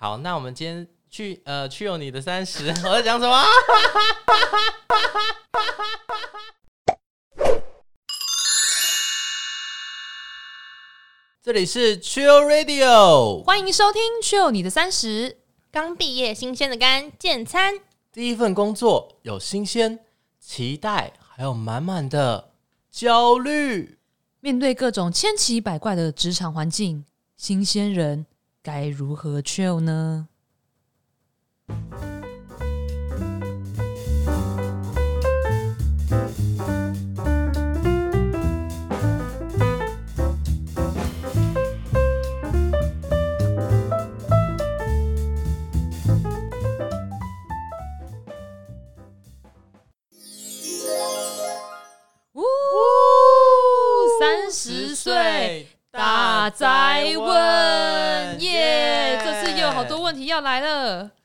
好，那我们今天去呃去有你的三十，我在讲什么？这里是 Chill Radio，欢迎收听《Chill 你的三十》。刚毕业新鲜的肝健餐，第一份工作有新鲜、期待，还有满满的焦虑。面对各种千奇百怪的职场环境，新鲜人该如何 chill 呢？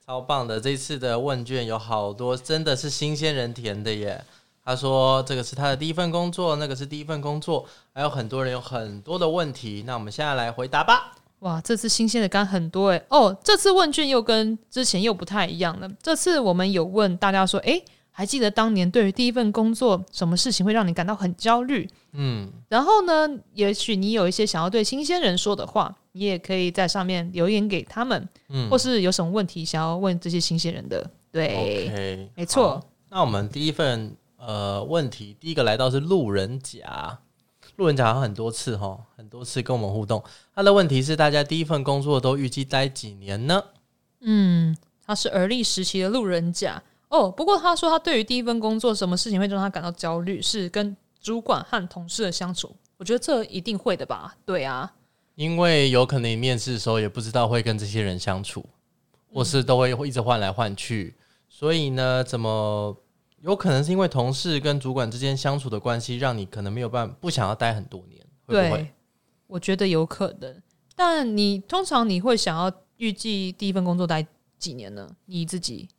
超棒的！这次的问卷有好多真的是新鲜人填的耶。他说这个是他的第一份工作，那个是第一份工作，还有很多人有很多的问题。那我们现在来回答吧。哇，这次新鲜的干很多诶。哦，这次问卷又跟之前又不太一样了。这次我们有问大家说，诶，还记得当年对于第一份工作，什么事情会让你感到很焦虑？嗯，然后呢，也许你有一些想要对新鲜人说的话，你也可以在上面留言给他们，嗯或是有什么问题想要问这些新鲜人的。对没错。那我们第一份呃问题，第一个来到是路人甲，路人甲好像很多次哈，很多次跟我们互动。他的问题是，大家第一份工作都预计待几年呢？嗯，他是而立时期的路人甲哦。不过他说他对于第一份工作，什么事情会让他感到焦虑，是跟主管和同事的相处。我觉得这一定会的吧？对啊，因为有可能你面试的时候也不知道会跟这些人相处，或是都会会一直换来换去，所以呢，怎么有可能是因为同事跟主管之间相处的关系，让你可能没有办法不想要待很多年，会对，不会？我觉得有可能。但你通常你会想要预计第一份工作待几年呢？你自己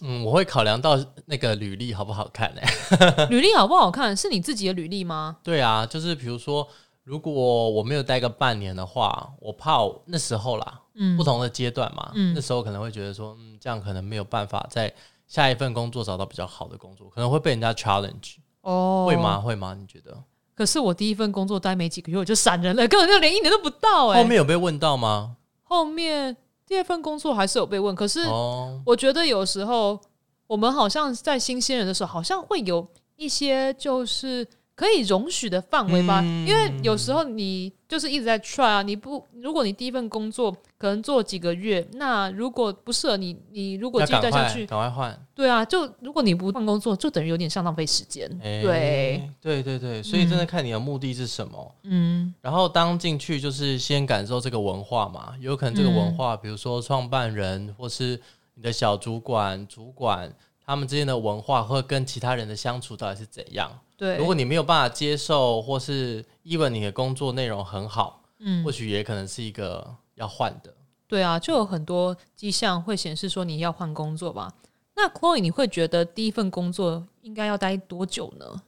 嗯，我会考量到那个履历好不好看呢、欸 履历好不好看？是你自己的履历吗？对啊，就是比如说，如果我没有待个半年的话，我怕我那时候啦，嗯不同的阶段嘛，嗯那时候可能会觉得说，嗯，这样可能没有办法在下一份工作找到比较好的工作，可能会被人家 challenge，、哦，会吗？？会吗？你觉得？可是我第一份工作待没几个月我就闪人了，根本就连一年都不到哎、后面有被问到吗？后面第二份工作还是有被问，可是哦，我觉得有时候我们好像在新鲜人的时候，好像会有一些就是可以容许的范围吧。嗯因为有时候你就是一直在 try 啊，你不如果你第一份工作可能做几个月，那如果不适合你，你如果继续待下去，赶快换。对啊，就如果你不换工作，就等于有点像浪费时间。哎对，对对对，所以真的看你的目的是什么。嗯然后当进去就是先感受这个文化嘛，有可能这个文化，比如说创办人或是你的小主管、主管他们之间的文化，或跟其他人的相处到底是怎样？对，如果你没有办法接受，或是 even 你的工作内容很好，嗯或许也可能是一个要换的。对啊，就有很多迹象会显示说你要换工作吧。那 Chloe，你会觉得第一份工作应该要待多久呢？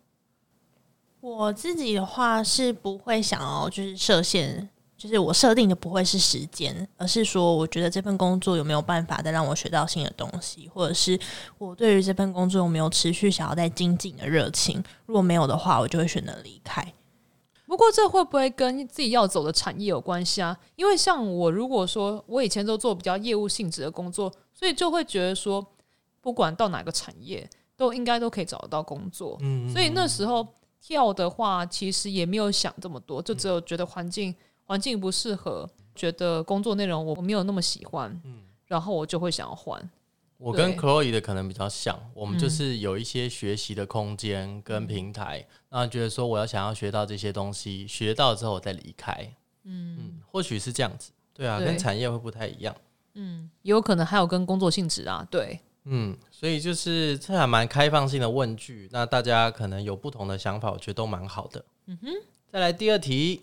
我自己的话是不会想要就是设限，就是我设定的不会是时间，而是说我觉得这份工作有没有办法再让我学到新的东西，或者是我对于这份工作有没有持续想要再精进的热情。如果没有的话，我就会选择离开。不过这会不会跟自己要走的产业有关系啊？因为像我，如果说我以前都做比较业务性质的工作，所以就会觉得说，不管到哪个产业，都应该都可以找得到工作。嗯所以那时候跳的话，其实也没有想这么多，就只有觉得环境环境不适合，觉得工作内容我没有那么喜欢，嗯。然后我就会想要换。我跟对。Chloe 的可能比较像，我们就嗯是有一些学习的空间跟平台，那觉得说我要想要学到这些东西，学到之后我再离开，嗯。嗯，或许是这样子，对啊，对。跟产业会不太一样，嗯，也有可能还有跟工作性质啊，对，嗯，所以就是这还蛮开放性的问句，那大家可能有不同的想法，我觉得都蛮好的。嗯哼，再来第二题，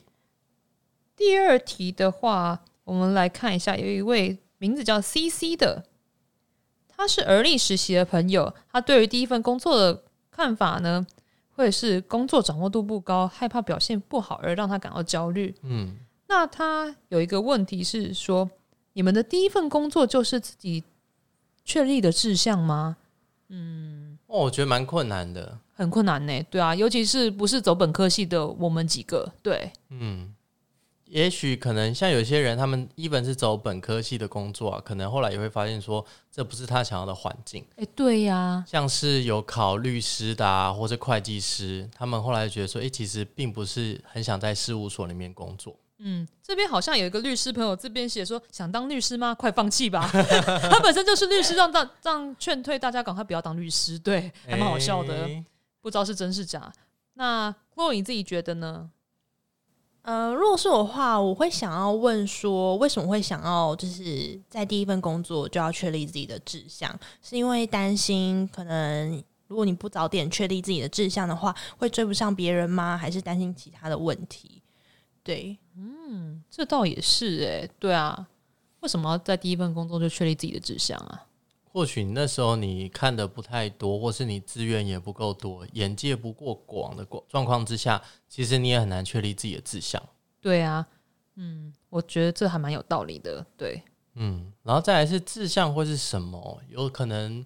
第二题的话，我们来看一下，有一位名字叫 C C 的，他是而立实习的朋友，他对于第一份工作的看法呢，会是工作掌握度不高，害怕表现不好而让他感到焦虑。嗯，那他有一个问题是说，你们的第一份工作就是自己确立的志向吗？嗯哦，我觉得蛮困难的。很困难呢，对啊，尤其是不是走本科系的我们几个，对，嗯，也许可能像有些人，他们一本是走本科系的工作啊，可能后来也会发现说，这不是他想要的环境。哎，对呀，像是有考律师的啊，或者会计师，他们后来觉得说，哎、其实并不是很想在事务所里面工作。嗯，这边好像有一个律师朋友这边写说，想当律师吗？快放弃吧，他本身就是律师，让大让劝退大家赶快不要当律师，对，还蛮好笑的，诶不知道是真是假。那洛你自己觉得呢？呃，如果是我的话，我会想要问说，为什么会想要就是在第一份工作就要确立自己的志向？是因为担心可能如果你不早点确立自己的志向的话，会追不上别人吗？还是担心其他的问题？对，嗯这倒也是哎、对啊，为什么要在第一份工作就确立自己的志向啊？或许那时候你看的不太多，或是你资源也不够多，眼界不够广的状状况之下，其实你也很难确立自己的志向。对啊，嗯，我觉得这还蛮有道理的，对，嗯，然后再来是志向会是什么？有可能，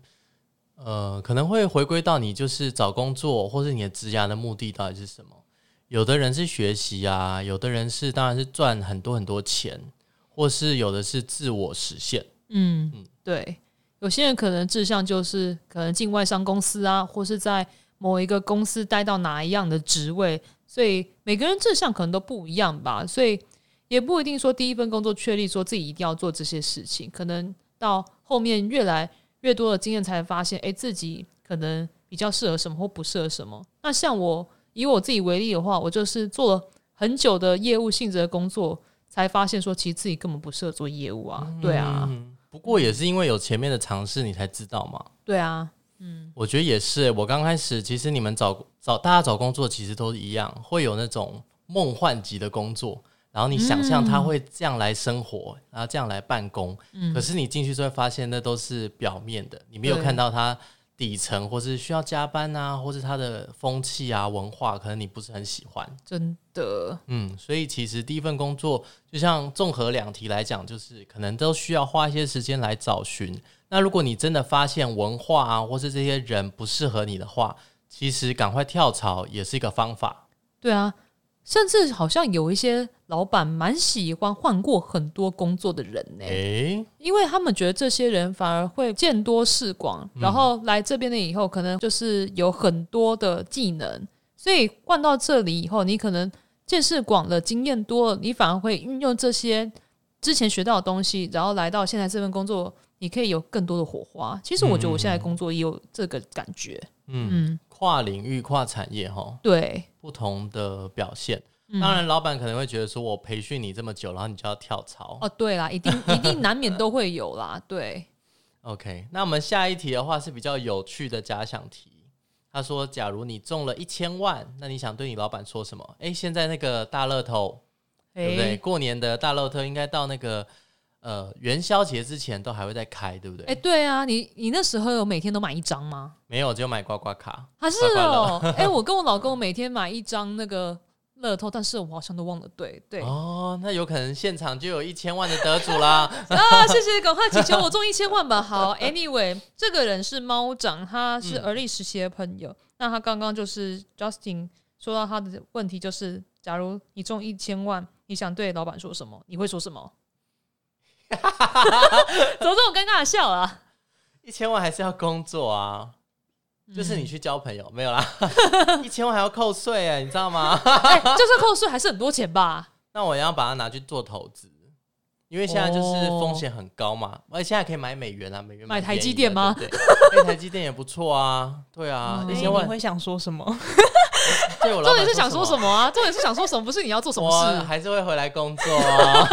呃，可能会回归到你就是找工作，或是你的职涯的目的到底是什么？有的人是学习啊，有的人是当然是赚很多很多钱，或是有的是自我实现。嗯嗯对，有些人可能志向就是可能进外商公司啊，或是在某一个公司待到哪一样的职位，所以每个人志向可能都不一样吧，所以也不一定说第一份工作确立说自己一定要做这些事情，可能到后面越来越多的经验才发现，诶，自己可能比较适合什么或不适合什么。那像我以我自己为例的话，我就是做了很久的业务性质的工作，才发现说其实自己根本不适合做业务啊，对啊。不过也是因为有前面的尝试，你才知道嘛。对啊，嗯。我觉得也是欸、我刚开始其实你们找找大家找工作其实都一样，会有那种梦幻级的工作，然后你想象他会这样来生活，然后这样来办公，可是你进去之后发现那都是表面的，你没有看到他底层或是需要加班啊，或是他的风气啊文化，可能你不是很喜欢。真的，嗯，所以其实第一份工作，就像综合两题来讲，就是可能都需要花一些时间来找寻。那如果你真的发现文化啊，或是这些人不适合你的话，其实赶快跳槽也是一个方法。对啊，甚至好像有一些老板蛮喜欢换过很多工作的人呢、诶，因为他们觉得这些人反而会见多识广，然后来这边的以后，可能就是有很多的技能，所以换到这里以后，你可能见识广了，经验多了，你反而会运用这些之前学到的东西，然后来到现在这份工作，你可以有更多的火花。其实我觉得我现在工作也有这个感觉，嗯，嗯，跨领域、跨产业哈，对，不同的表现。嗯当然，老板可能会觉得说，我培训你这么久，然后你就要跳槽。哦，对啦，一定 一定难免都会有啦，对，OK，那我们下一题的话是比较有趣的假想题。他说：“假如你中了一千万，那你想对你老板说什么？诶，现在那个大乐透，对不对？过年的大乐透应该到那个呃元宵节之前都还会再开，对不对？哎、对啊，你你那时候有每天都买一张吗？没有，只有买刮刮卡。还是哦，哎、我跟我老公每天买一张那个乐透，但是我好像都忘了对对、哦，那有可能现场就有一千万的得主啦。啊，谢谢，赶快祈求我中一千万吧。好，Anyway，这个人是猫长，他是嗯而立实习的朋友。那他刚刚就是 Justin 说到他的问题，就是假如你中一千万，你想对老板说什么？你会说什么？怎么这么尴尬的笑啊？一千万还是要工作啊，就是你去交朋友、没有啦，一千万还要扣税哎，你知道吗？哎、就算扣税还是很多钱吧？那我要把它拿去做投资，因为现在就是风险很高嘛，而且现在可以买美元啊，美元买台蛮便宜的积电吗？对不对，哎台积电也不错啊，对啊，嗯。哎一千万。你会想说什么？对我老板重点是想说什么？啊？重点是想说什么？不是你要做什么我事？还是会回来工作啊。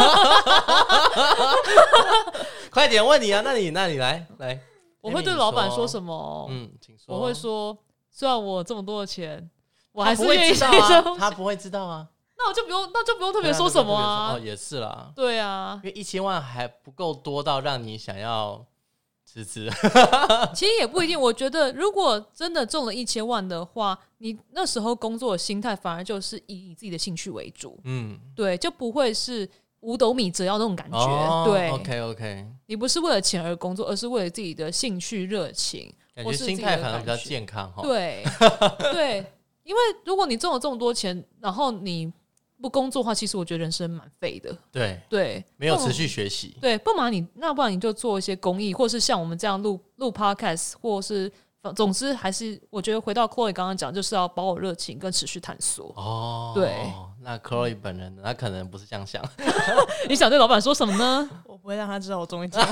快点问你啊！那你那你来来，我会对老板说什么？嗯，请说。我会说，虽然我这么多的钱，我还是愿意知道啊，他不会知道啊。那我就不用，那就不用特特别说什么啊哦，。也是啦，对啊，因为一千万还不够多到让你想要辞职。其实也不一定。我觉得，如果真的中了一千万的话，你那时候工作的心态反而就是以你自己的兴趣为主，嗯，对，就不会是五斗米折腰那种感觉。哦对，OK OK，你不是为了钱而工作，而是为了自己的兴趣热情。感觉心态反而比较健康哈。对对，因为如果你中了这么多钱，然后你不工作的话，其实我觉得人生蛮废的。对，对，没有持续学习。对，不忙你那不然你就做一些公益，或是像我们这样录录 podcast，或是总之还是我觉得回到 Chloe 刚刚讲，就是要保有热情跟持续探索。哦，对，那 Chloe 本人呢他可能不是这样想，你想对老板说什么呢？我不会让他知道我终于讲。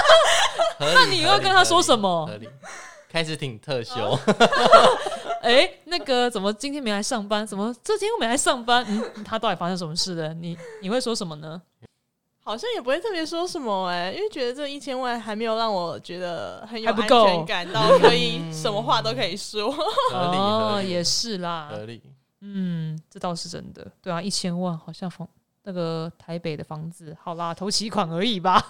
那你又要跟他说什么合理，开始挺特休，哎、那个怎么今天没来上班？怎么这今天又没来上班？嗯，他到底发生什么事了？你你会说什么呢？好像也不会特别说什么哎、因为觉得这一千万还没有让我觉得很有安全感到可以什么话都可以说。哦，也是啦，合理。嗯，这倒是真的。对啊，一千万好像房那个台北的房子，好啦，投期款而已吧。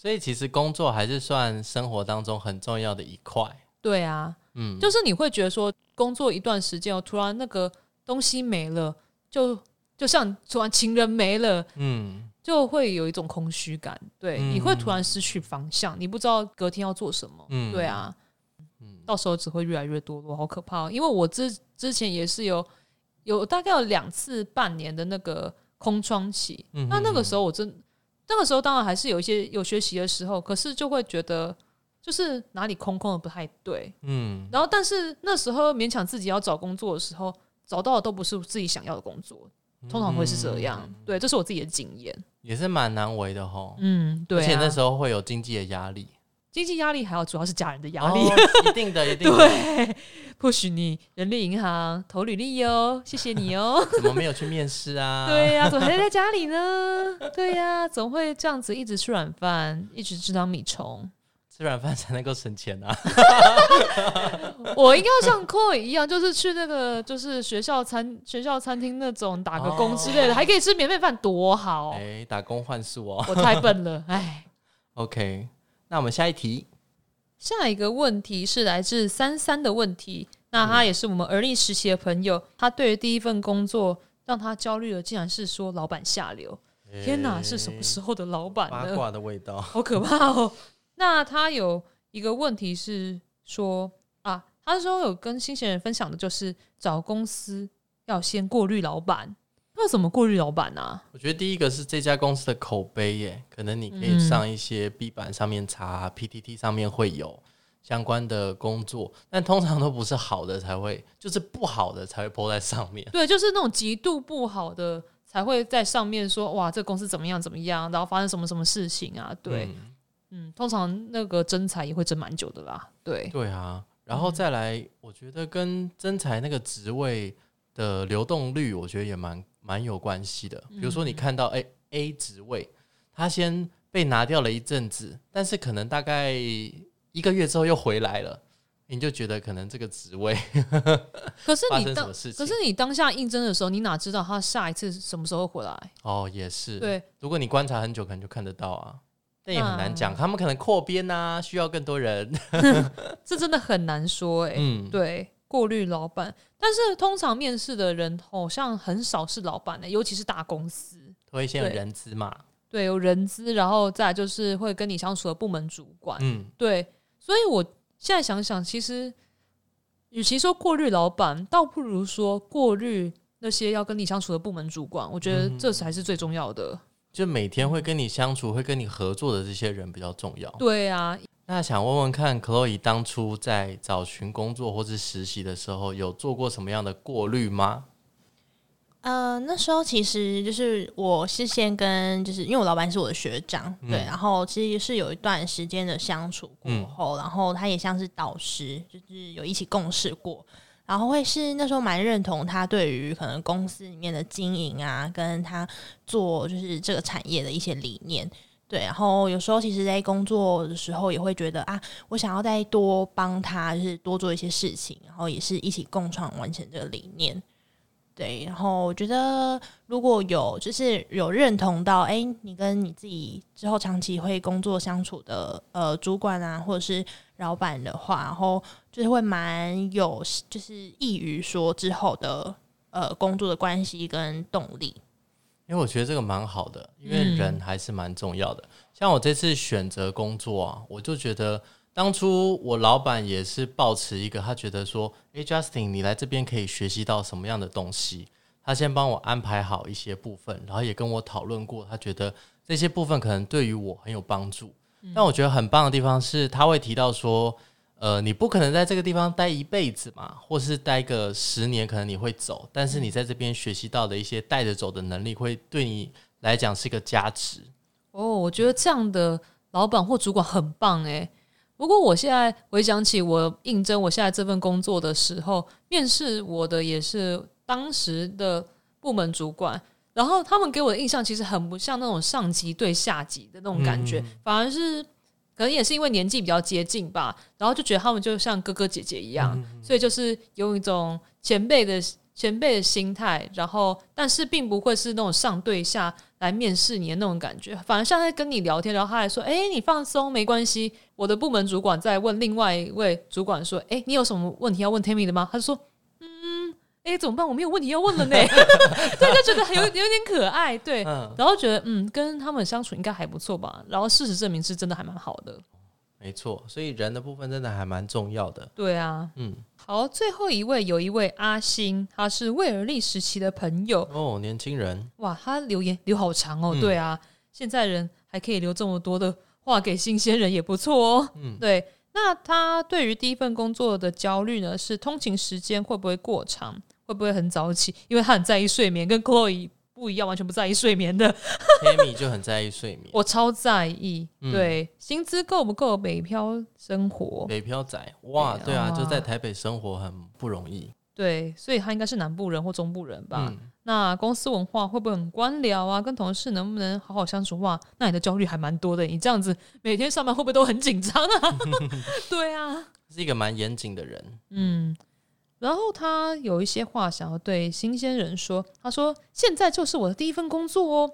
所以其实工作还是算生活当中很重要的一块。对啊，嗯，就是你会觉得说，工作一段时间哦，突然那个东西没了，就就像突然情人没了，嗯，就会有一种空虚感。对，嗯你会突然失去方向，你不知道隔天要做什么。嗯对啊，嗯到时候只会越来越堕落，好可怕哦、因为我之之前也是有有大概有两次半年的那个空窗期，嗯那那个时候我真那个时候当然还是有一些有学习的时候，可是就会觉得就是哪里空空的不太对，嗯，然后但是那时候勉强自己要找工作的时候，找到的都不是自己想要的工作，通常会是这样。嗯对，这是我自己的经验。也是蛮难为的哈。嗯，对、啊，而且那时候会有经济的压力，经济压力还有主要是家人的压力。哦一定的，一定的。对，或许你人力银行投履历哟，谢谢你哦。怎么没有去面试啊？对呀、怎么还在家里呢？对呀、总会这样子一直吃软饭，一直吃当米虫。吃软饭才能够省钱啊。我应该要像 Chloe 一样，就是去那个就是学校餐学校餐厅那种打个工之类的，还可以吃免费饭，多好！哎，打工换宿哦。我太笨了，哎。OK，那我们下一题。下一个问题是来自三三的问题，那他也是我们而立实习的朋友，他对于第一份工作让他焦虑的，竟然是说老板下流。天哪，是什么时候的老板呢？八卦的味道。好可怕哦！那他有一个问题是说啊，他说有跟新鲜人分享的就是找公司要先过滤老板，那怎么过滤老板啊？我觉得第一个是这家公司的口碑耶，可能你可以嗯上一些 B 版上面查、PTT 上面会有相关的工作，但通常都不是好的才会，就是不好的才会 po 在上面。对，就是那种极度不好的才会在上面说哇，这个公司怎么样怎么样，然后发生什么什么事情啊？对，嗯嗯通常那个真才也会争蛮久的啦。对，对啊，然后再来，我觉得跟征才那个职位的流动率，我觉得也蛮蛮有关系的。比如说，你看到 A A 职位，他先被拿掉了一阵子，但是可能大概一个月之后又回来了，你就觉得可能这个职位 可是发你当生什么事情？可是你当下应征的时候，你哪知道他下一次什么时候回来？哦，也是。对，如果你观察很久，可能就看得到啊。但也很难讲，他们可能扩编啊，需要更多人。这真的很难说哎、嗯，对，过滤老板，但是通常面试的人好像很少是老板的、尤其是大公司。会先有人资嘛。对，有人资，然后再就是会跟你相处的部门主管。嗯，对，所以我现在想想，其实与其说过滤老板，倒不如说过滤那些要跟你相处的部门主管。我觉得这才是最重要的。就每天会跟你相处、会跟你合作的这些人比较重要。对啊，那想问问看，Chloe 当初在找寻工作或是实习的时候，有做过什么样的过滤吗？呃，那时候其实就是我是先跟，就是因为我老板是我的学长，嗯对，然后其实是有一段时间的相处过嗯后，然后他也像是导师，就是有一起共事过，然后会是那时候蛮认同他对于可能公司里面的经营啊，跟他做就是这个产业的一些理念。对，然后有时候其实，在工作的时候也会觉得啊，我想要再多帮他，就是多做一些事情，然后也是一起共创完成这个理念。对，然后我觉得如果有就是有认同到，哎，你跟你自己之后长期会工作相处的呃主管啊，或者是老板的话，然后就是会蛮有就是益于说之后的呃工作的关系跟动力。因为我觉得这个蛮好的，因为人还是蛮重要的。像我这次选择工作啊，我就觉得当初我老板也是抱持一个，他觉得说，诶 j u s t i n 你来这边可以学习到什么样的东西？他先帮我安排好一些部分，然后也跟我讨论过，他觉得这些部分可能对于我很有帮助。但我觉得很棒的地方是，他会提到说。呃，你不可能在这个地方待一辈子嘛，或是待个十年，可能你会走。但是你在这边学习到的一些带着走的能力，会对你来讲是一个加持。哦，我觉得这样的老板或主管很棒诶。不过我现在回想起我应征我现在这份工作的时候，面试我的也是当时的部门主管，然后他们给我的印象其实很不像那种上级对下级的那种感觉，反而是。可能也是因为年纪比较接近吧，然后就觉得他们就像哥哥姐姐一样，所以就是有一种前辈的前辈的心态，然后但是并不会是那种上对下来面试你的那种感觉，反而像在跟你聊天，然后他还说：“哎，你放松，没关系。”我的部门主管在问另外一位主管说：“哎，你有什么问题要问 Tammy 的吗？”他说：“嗯。”哎，怎么办？我没有问题要问了呢。对，就觉得有有点可爱，对，然后觉得嗯，跟他们相处应该还不错吧。然后事实证明是真的还蛮好的。没错，所以人的部分真的还蛮重要的。对啊，嗯，好，最后一位有一位阿星，他是威尔利时期的朋友哦，年轻人哇，他留言留好长哦。对啊，现在人还可以留这么多的话给新鲜人，也不错哦。嗯，对。那他对于第一份工作的焦虑呢，是通勤时间会不会过长？会不会很早起？因为他很在意睡眠，跟 Chloe 不一样，完全不在意睡眠的。Amy 就很在意睡眠，我超在意。对，薪资够不够北漂生活？北漂仔，哇，对啊，就在台北生活很不容易。对，所以他应该是南部人或中部人吧？那公司文化会不会很官僚啊？跟同事能不能好好相处？哇，那你的焦虑还蛮多的。你这样子每天上班会不会都很紧张啊？对啊，是一个蛮严谨的人。嗯。然后他有一些话想要对新鲜人说。他说：“现在就是我的第一份工作哦。”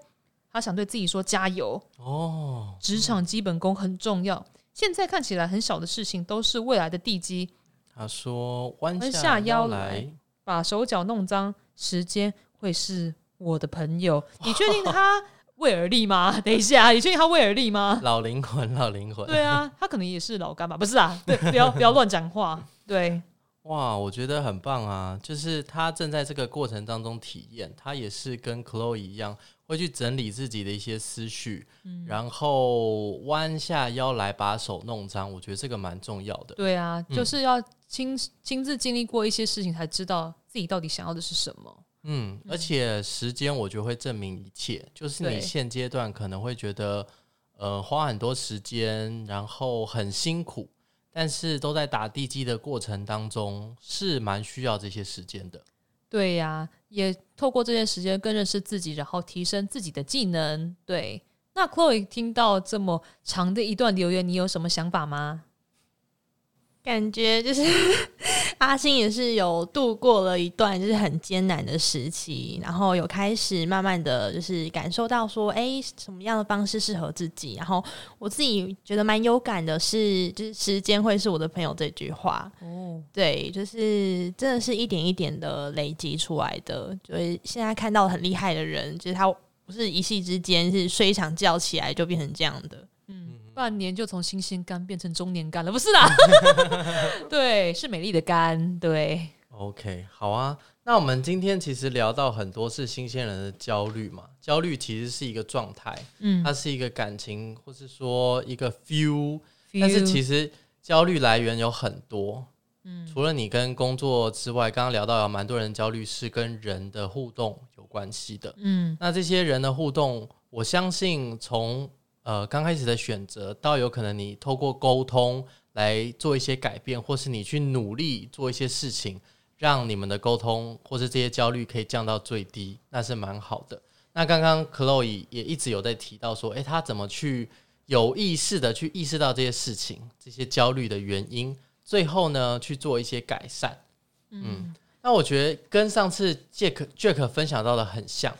他想对自己说：“加油哦！职场基本功很重要。现在看起来很小的事情，都是未来的地基。”他说：“弯下腰来，把手脚弄脏，时间会是我的朋友。”你确定他威尔利吗？等一下，你确定他威尔利吗？老灵魂，老灵魂。对啊，他可能也是老干吧？不是啊，对，不要不要乱讲话。对。哇，我觉得很棒啊！就是他正在这个过程当中体验，他也是跟 Chloe 一样，会去整理自己的一些思绪，然后弯下腰来把手弄脏。我觉得这个蛮重要的。对啊，就是要亲亲自经历过一些事情，才知道自己到底想要的是什么。嗯，而且时间我觉得会证明一切。就是你现阶段可能会觉得，呃，花很多时间，然后很辛苦。但是都在打地基的过程当中，是蛮需要这些时间的。对呀，也透过这些时间更认识自己，然后提升自己的技能。对，那 Chloe 听到这么长的一段留言，你有什么想法吗？感觉就是阿星也是有度过了一段就是很艰难的时期，然后有开始慢慢的就是感受到说，哎，什么样的方式适合自己。然后我自己觉得蛮有感的是，就是时间会是我的朋友这句话。哦，对，就是真的是一点一点的累积出来的。就是现在看到很厉害的人，就是他不是一夕之间是睡一场觉起来就变成这样的。半年就从新鲜肝变成中年肝了，不是啦？对，是美丽的肝。对，OK，好啊。那我们今天其实聊到很多是新鲜人的焦虑嘛，焦虑其实是一个状态，嗯，它是一个感情，或是说一个 feel，但是其实焦虑来源有很多，嗯，除了你跟工作之外，刚刚聊到有蛮多人焦虑是跟人的互动有关系的，嗯，那这些人的互动，我相信从呃，刚开始的选择，倒有可能你透过沟通来做一些改变，或是你去努力做一些事情，让你们的沟通或是这些焦虑可以降到最低，那是蛮好的。那刚刚 Chloe 也一直有在提到说，诶，他怎么去有意识的去意识到这些事情、这些焦虑的原因，最后呢去做一些改善。嗯，那我觉得跟上次 Jack Jack 分享到的很像。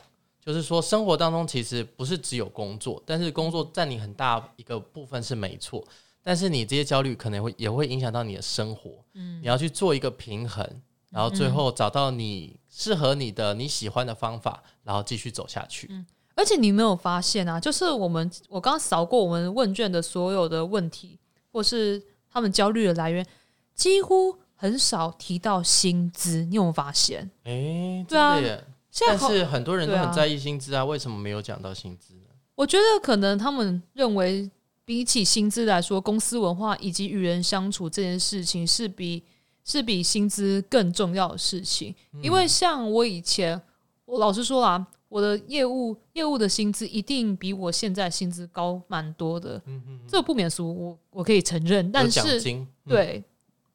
就是说，生活当中其实不是只有工作，但是工作占你很大一个部分是没错。但是你这些焦虑可能会也会影响到你的生活，嗯，你要去做一个平衡，然后最后找到你适合你的、你喜欢的方法，然后继续走下去。而且你有没有发现啊？就是我们我刚刚扫过我们问卷的所有的问题，或是他们焦虑的来源，几乎很少提到薪资。你有没有发现？哎，对啊但是很多人都很在意薪资啊，为什么没有讲到薪资呢？我觉得可能他们认为，比起薪资来说，公司文化以及与人相处这件事情是比是比薪资更重要的事情。因为像我以前，我老实说啊，我的业务业务的薪资一定比我现在薪资高蛮多的，这不免俗，我我可以承认。但是对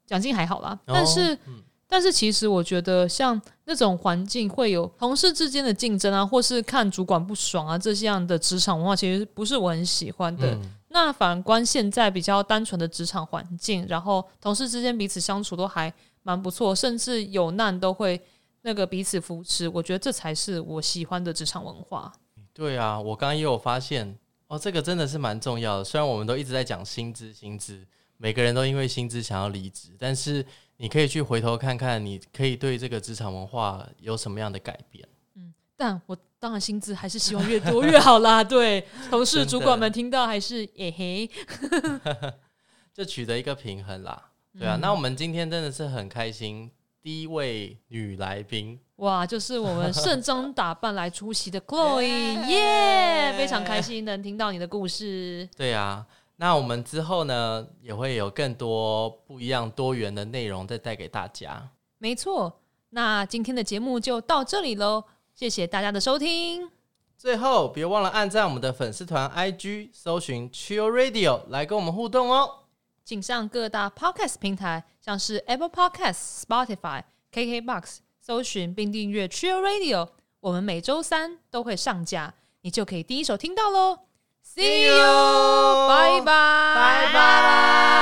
奖金还好啦，哦但是。嗯但是其实我觉得，像那种环境会有同事之间的竞争啊，或是看主管不爽啊，这些样的职场文化，其实不是我很喜欢的。嗯那反观现在比较单纯的职场环境，然后同事之间彼此相处都还蛮不错，甚至有难都会那个彼此扶持。我觉得这才是我喜欢的职场文化。对啊，我刚刚也有发现哦，这个真的是蛮重要的。虽然我们都一直在讲薪资，薪资，每个人都因为薪资想要离职，但是你可以去回头看看，你可以对这个职场文化有什么样的改变。嗯但我当然薪资还是希望越多越好啦。对，同事主管们听到还是耶嘿。就取得一个平衡啦。对啊，那我们今天真的是很开心，第一位女来宾，哇，就是我们盛装打扮来出席的 Chloe，耶！非常开心能听到你的故事。对啊，那我们之后呢也会有更多不一样多元的内容再带给大家。没错，那今天的节目就到这里喽，谢谢大家的收听。最后，别忘了按赞我们的粉丝团 IG，搜寻 Chill Radio 来跟我们互动哦。请上各大 Podcast 平台，像是 Apple Podcast、Spotify、KKBox，搜寻并订阅 Chill Radio，我们每周三都会上架，你就可以第一手听到喽。See, you. you. Bye bye. Bye bye.